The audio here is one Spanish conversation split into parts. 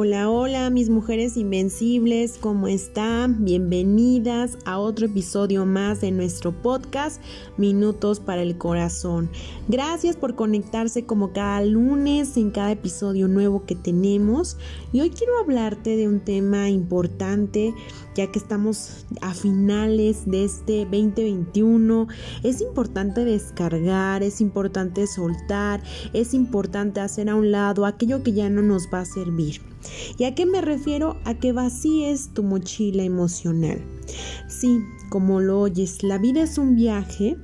Hola, hola, mis mujeres invencibles, ¿cómo están? Bienvenidas a otro episodio más de nuestro podcast Minutos para el Corazón. Gracias por conectarse como cada lunes en cada episodio nuevo que tenemos. Y hoy quiero hablarte de un tema importante, ya que estamos a finales de este 2021. Es importante descargar, es importante soltar, es importante hacer a un lado aquello que ya no nos va a servir. ¿Y a qué me refiero? A que vacíes tu mochila emocional. Sí, como lo oyes, la vida es un viaje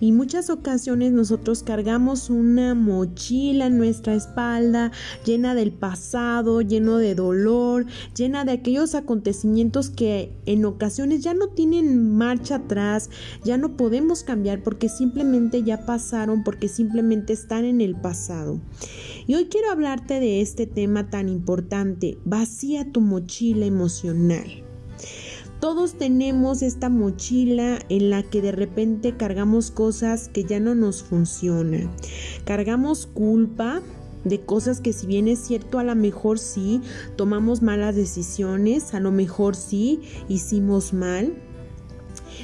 y muchas ocasiones nosotros cargamos una mochila en nuestra espalda llena del pasado, lleno de dolor, llena de aquellos acontecimientos que en ocasiones ya no tienen marcha atrás, ya no podemos cambiar porque simplemente ya pasaron, porque simplemente están en el pasado. Y hoy quiero hablarte de este tema tan importante, vacía tu mochila emocional. Todos tenemos esta mochila en la que de repente cargamos cosas que ya no nos funcionan. Cargamos culpa de cosas que si bien es cierto a lo mejor sí tomamos malas decisiones, a lo mejor sí hicimos mal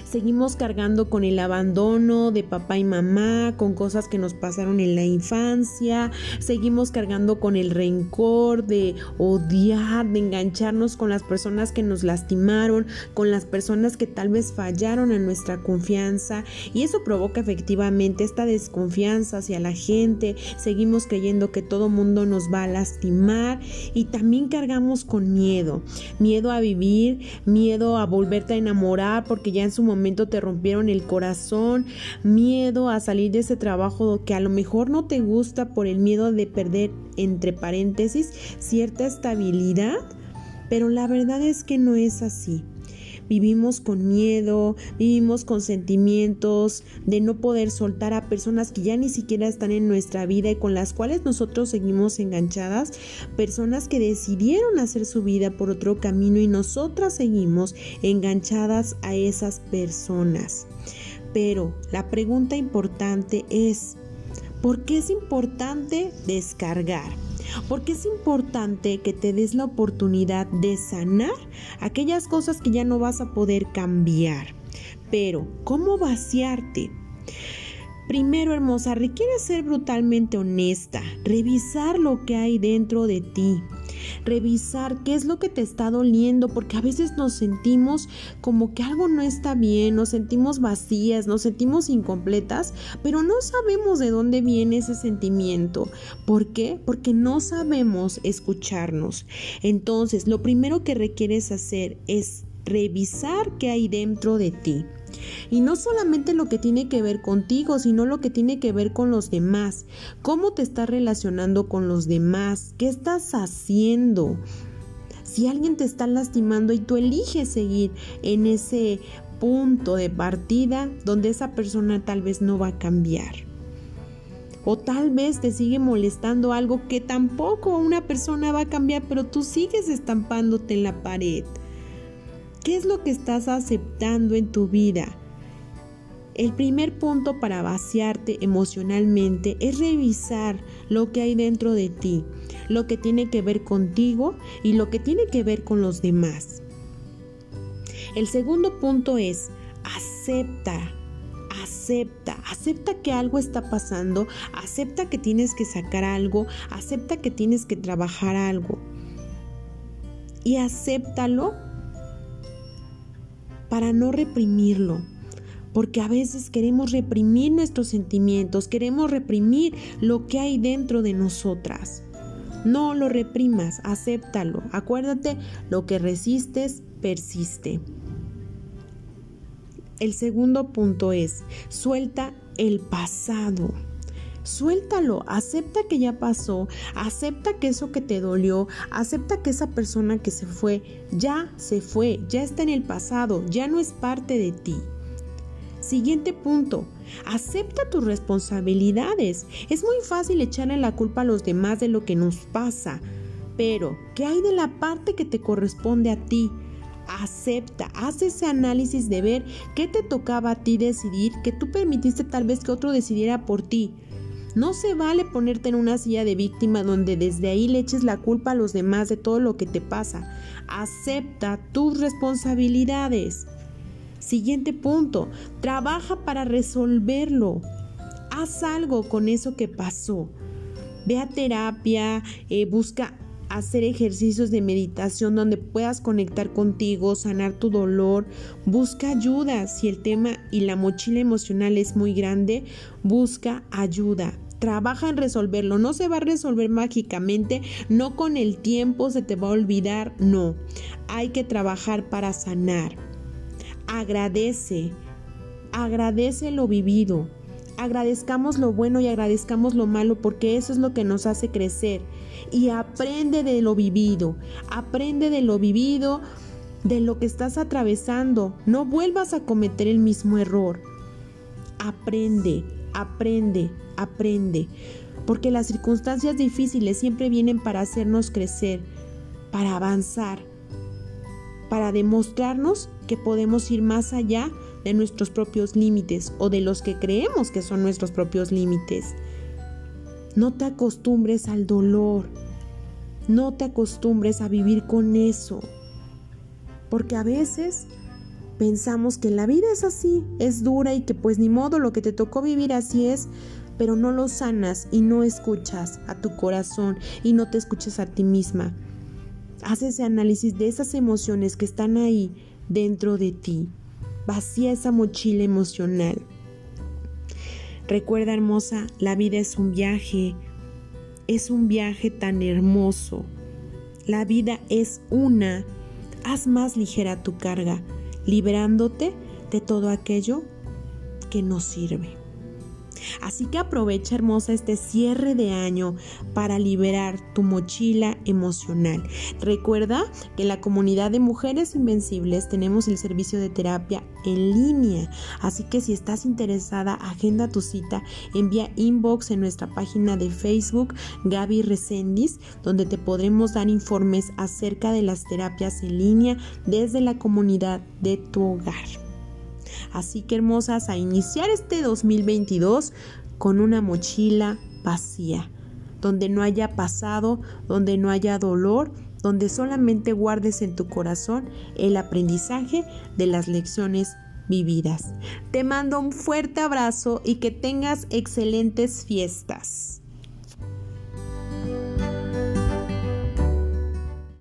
Seguimos cargando con el abandono de papá y mamá, con cosas que nos pasaron en la infancia. Seguimos cargando con el rencor de odiar, de engancharnos con las personas que nos lastimaron, con las personas que tal vez fallaron en nuestra confianza. Y eso provoca efectivamente esta desconfianza hacia la gente. Seguimos creyendo que todo mundo nos va a lastimar. Y también cargamos con miedo. Miedo a vivir, miedo a volverte a enamorar porque ya en su momento te rompieron el corazón, miedo a salir de ese trabajo que a lo mejor no te gusta por el miedo de perder, entre paréntesis, cierta estabilidad, pero la verdad es que no es así. Vivimos con miedo, vivimos con sentimientos de no poder soltar a personas que ya ni siquiera están en nuestra vida y con las cuales nosotros seguimos enganchadas, personas que decidieron hacer su vida por otro camino y nosotras seguimos enganchadas a esas personas. Pero la pregunta importante es, ¿por qué es importante descargar? Porque es importante que te des la oportunidad de sanar aquellas cosas que ya no vas a poder cambiar. Pero, ¿cómo vaciarte? Primero, hermosa, requiere ser brutalmente honesta, revisar lo que hay dentro de ti, revisar qué es lo que te está doliendo, porque a veces nos sentimos como que algo no está bien, nos sentimos vacías, nos sentimos incompletas, pero no sabemos de dónde viene ese sentimiento. ¿Por qué? Porque no sabemos escucharnos. Entonces, lo primero que requieres hacer es revisar qué hay dentro de ti. Y no solamente lo que tiene que ver contigo, sino lo que tiene que ver con los demás. ¿Cómo te estás relacionando con los demás? ¿Qué estás haciendo? Si alguien te está lastimando y tú eliges seguir en ese punto de partida donde esa persona tal vez no va a cambiar. O tal vez te sigue molestando algo que tampoco una persona va a cambiar, pero tú sigues estampándote en la pared. ¿Qué es lo que estás aceptando en tu vida? El primer punto para vaciarte emocionalmente es revisar lo que hay dentro de ti, lo que tiene que ver contigo y lo que tiene que ver con los demás. El segundo punto es acepta, acepta, acepta que algo está pasando, acepta que tienes que sacar algo, acepta que tienes que trabajar algo. Y acéptalo para no reprimirlo. Porque a veces queremos reprimir nuestros sentimientos, queremos reprimir lo que hay dentro de nosotras. No lo reprimas, acéptalo. Acuérdate, lo que resistes, persiste. El segundo punto es, suelta el pasado. Suéltalo, acepta que ya pasó, acepta que eso que te dolió, acepta que esa persona que se fue, ya se fue, ya está en el pasado, ya no es parte de ti. Siguiente punto, acepta tus responsabilidades. Es muy fácil echarle la culpa a los demás de lo que nos pasa, pero ¿qué hay de la parte que te corresponde a ti? acepta, haz ese análisis de ver qué te tocaba a ti decidir, que tú permitiste tal vez que otro decidiera por ti. No se vale ponerte en una silla de víctima donde desde ahí le eches la culpa a los demás de todo lo que te pasa. Acepta tus responsabilidades. Siguiente punto, trabaja para resolverlo. Haz algo con eso que pasó. Ve a terapia, eh, busca hacer ejercicios de meditación donde puedas conectar contigo, sanar tu dolor, busca ayuda. Si el tema y la mochila emocional es muy grande, busca ayuda. Trabaja en resolverlo, no se va a resolver mágicamente, no con el tiempo se te va a olvidar, no. Hay que trabajar para sanar. Agradece, agradece lo vivido. Agradezcamos lo bueno y agradezcamos lo malo porque eso es lo que nos hace crecer y aprende de lo vivido, aprende de lo vivido, de lo que estás atravesando. No vuelvas a cometer el mismo error. Aprende, aprende, aprende. Porque las circunstancias difíciles siempre vienen para hacernos crecer, para avanzar, para demostrarnos que podemos ir más allá de nuestros propios límites o de los que creemos que son nuestros propios límites. No te acostumbres al dolor. No te acostumbres a vivir con eso. Porque a veces pensamos que la vida es así, es dura y que pues ni modo lo que te tocó vivir así es, pero no lo sanas y no escuchas a tu corazón y no te escuchas a ti misma. Haz ese análisis de esas emociones que están ahí dentro de ti. Vacía esa mochila emocional. Recuerda, hermosa, la vida es un viaje, es un viaje tan hermoso. La vida es una. Haz más ligera tu carga, liberándote de todo aquello que no sirve. Así que aprovecha hermosa este cierre de año para liberar tu mochila emocional. Recuerda que en la comunidad de Mujeres Invencibles tenemos el servicio de terapia en línea. Así que si estás interesada, agenda tu cita, envía inbox en nuestra página de Facebook Gaby Recendis, donde te podremos dar informes acerca de las terapias en línea desde la comunidad de tu hogar. Así que hermosas, a iniciar este 2022 con una mochila vacía, donde no haya pasado, donde no haya dolor, donde solamente guardes en tu corazón el aprendizaje de las lecciones vividas. Te mando un fuerte abrazo y que tengas excelentes fiestas.